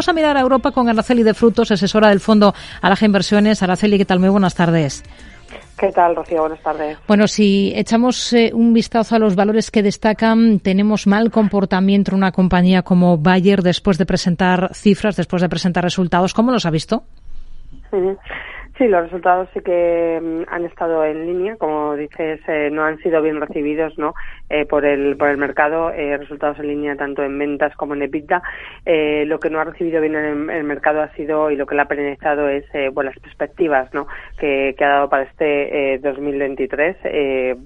vamos a mirar a Europa con Araceli de Frutos, asesora del Fondo Alaja Inversiones. Araceli, ¿qué tal? Muy buenas tardes. ¿Qué tal, Rocío? Buenas tardes. Bueno, si echamos eh, un vistazo a los valores que destacan, tenemos mal comportamiento en una compañía como Bayer después de presentar cifras, después de presentar resultados. ¿Cómo los ha visto? Sí, los resultados sí que mm, han estado en línea, como dices, eh, no han sido bien recibidos, ¿no? Eh, por el por el mercado, eh, resultados en línea tanto en ventas como en EBITDA. lo que no ha recibido bien en el, mercado ha sido y lo que le ha penalizado es bueno, las perspectivas, ¿no? Que, ha dado para este 2023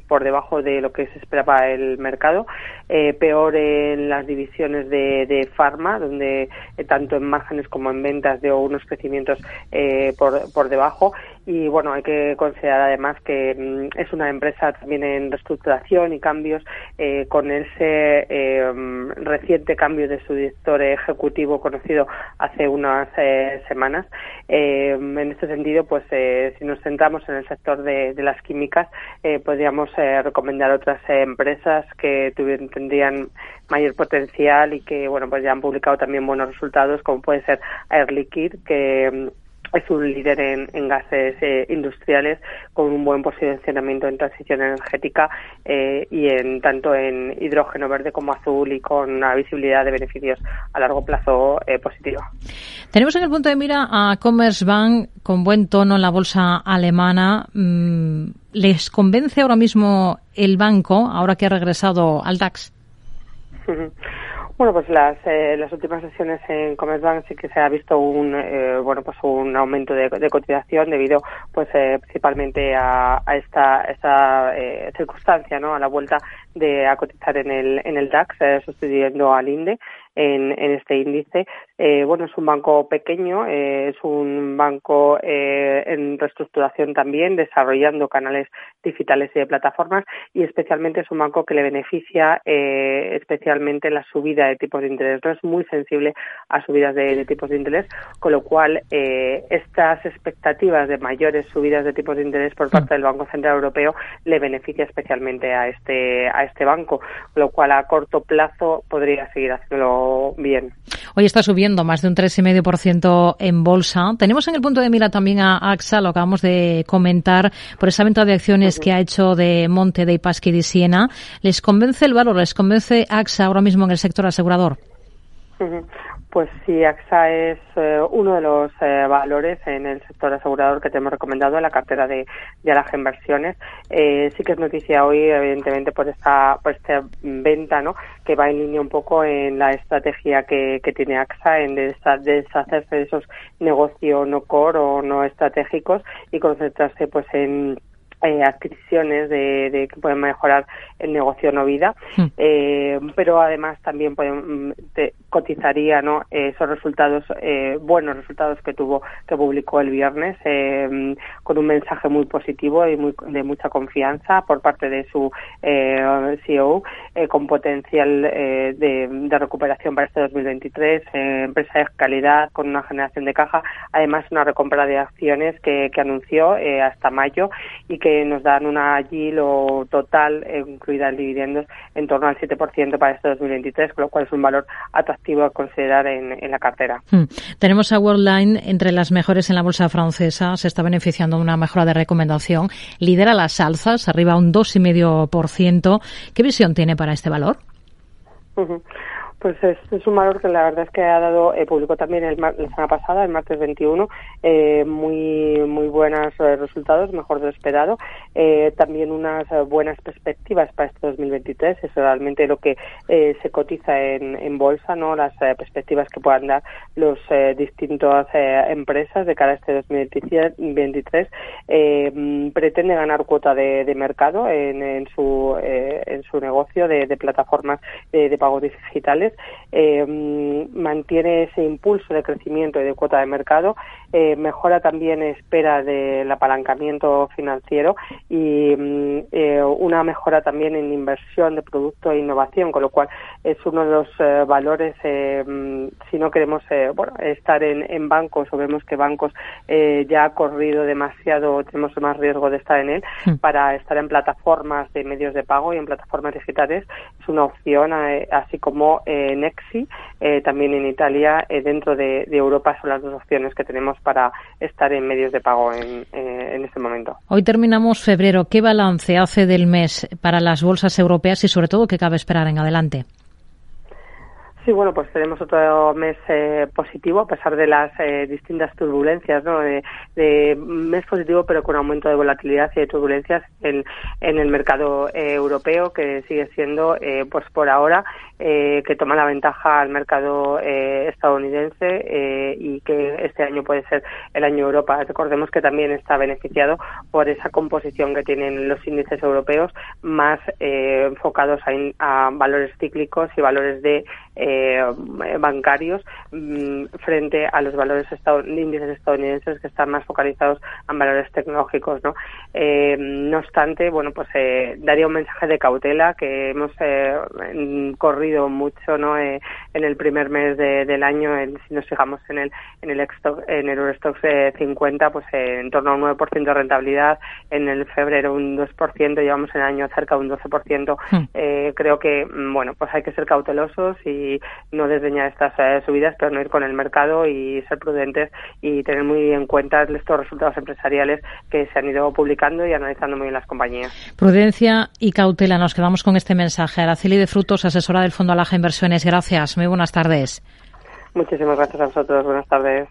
por debajo de lo que se esperaba el mercado, peor en las divisiones de, de farma, donde tanto en márgenes como en ventas dio unos crecimientos por por debajo y bueno, hay que considerar además que mm, es una empresa también en reestructuración y cambios eh, con ese eh, reciente cambio de su director ejecutivo conocido hace unas eh, semanas. en este sentido, pues si nos centramos en el sector de, las químicas, podríamos recomendar otras empresas que tendrían mayor potencial y que bueno pues ya han publicado también buenos resultados como puede ser Air Liquide que mm, es un líder en, gases eh, industriales con un buen posicionamiento en transición energética eh, y en tanto en hidrógeno verde como azul y con una visibilidad de beneficios a largo plazo eh, positiva. Tenemos en el punto de mira a Commerzbank con buen tono en la bolsa alemana. Mm, ¿Les convence ahora mismo el banco, ahora que ha regresado al DAX? Bueno, pues las, eh, las últimas sesiones en Commerzbank sí que se ha visto un eh, bueno pues un aumento de, cotización debido pues eh, principalmente a, a esta, esta circunstancia, ¿no? A la vuelta de a cotizar en el en el DAX sustituyendo al INDE en, en este índice. Eh, bueno, es un banco pequeño, eh, es un banco eh, en reestructuración también, desarrollando canales digitales y de plataformas y especialmente es un banco que le beneficia especialmente la subida de tipos de interés. No es muy sensible a subidas de, tipos de interés, con lo cual estas expectativas de mayores subidas de tipos de interés por parte del Banco Central Europeo le beneficia especialmente a este a este banco, lo cual a corto plazo podría seguir haciéndolo bien. Hoy está subiendo más de un 3,5% en bolsa. Tenemos en el punto de mira también a AXA, lo acabamos de comentar, por esa venta de acciones que ha hecho de Monte de Pasqui de Siena. ¿Les convence el valor? ¿Les convence AXA ahora mismo en el sector asegurador? Pues sí, AXA es eh, uno de los eh, valores en el sector asegurador que te hemos recomendado en la cartera de, de Alaja Inversiones. Eh, sí que es noticia hoy, evidentemente, por esta, por esta venta, ¿no? Que va en línea un poco en la estrategia que, que tiene AXA en deshacerse de esos negocios no core o no estratégicos y concentrarse, pues, en eh, adquisiciones de, que pueden mejorar el negocio no vida, hmm. eh, pero además también pueden, mm, cotizaría ¿no? esos resultados, eh, buenos resultados que tuvo, que publicó el viernes, eh, con un mensaje muy positivo y muy, de mucha confianza por parte de su eh, CEO, con potencial de, de, recuperación para este 2023, empresa de calidad con una generación de caja, además una recompra de acciones que, que anunció hasta mayo y que nos dan una lo total, incluida el dividendos, en torno al 7% para este 2023, con lo cual es un valor atractivo a considerar en, la cartera. Hmm. Tenemos a Worldline entre las mejores en la bolsa francesa, se está beneficiando de una mejora de recomendación, lidera las alzas, arriba un 2,5%. ¿Qué visión tiene para este valor? Pues es, es, un valor que la verdad es que ha dado, eh, publicó también el, la semana pasada, el martes 21, eh, muy muy buenos eh, resultados, mejor de lo esperado. Eh, también unas buenas perspectivas para este 2023, es realmente lo que se cotiza en, en bolsa, no las perspectivas que puedan dar los distintas empresas de cara a este 2023. pretende ganar cuota de, de mercado en, en su en su negocio de, plataformas de pagos digitales eh, mantiene ese impulso de crecimiento y de cuota de mercado, eh, mejora también espera del apalancamiento financiero y mm, eh, una mejora también en inversión de producto e innovación, con lo cual es uno de los valores, mm, si no queremos bueno, estar en, en, bancos o vemos que bancos ya ha corrido demasiado, tenemos más riesgo de estar en él, para estar en plataformas de medios de pago y en plataformas digitales es una opción, así como Nexi, también en Italia, dentro de, Europa son las dos opciones que tenemos para estar en medios de pago en, en este momento. Hoy terminamos febrero. ¿Qué balance hace del mes para las bolsas europeas y sobre todo qué cabe esperar en adelante? Sí, bueno, pues tenemos otro mes eh, positivo a pesar de las eh, distintas turbulencias, ¿no? De, mes positivo, pero con aumento de volatilidad y de turbulencias en, en el mercado eh, europeo, que sigue siendo, pues por ahora, que toma la ventaja al mercado estadounidense y que este año puede ser el año Europa. Recordemos que también está beneficiado por esa composición que tienen los índices europeos más enfocados a, valores cíclicos y valores de eh, bancarios mm, frente a los valores índices estadounidenses que están más focalizados en valores tecnológicos, ¿no? Eh, no obstante, bueno, pues eh, daría un mensaje de cautela que hemos corrido mucho, ¿no? en el primer mes del año, si nos fijamos en el en el en el Eurostox 50, pues en torno a un 9% de rentabilidad, en el febrero un 2%, llevamos en el año cerca de un 12%. Hmm. creo que, mm, bueno, pues hay que ser cautelosos y no desdeñar estas eh, subidas, pero no ir con el mercado y ser prudentes y tener muy en cuenta estos resultados empresariales que se han ido publicando y analizando muy bien las compañías. Prudencia y cautela. Nos quedamos con este mensaje. Araceli de Frutos, asesora del Fondo Alaja Inversiones. Gracias. Muy buenas tardes. Muchísimas gracias a vosotros. Buenas tardes.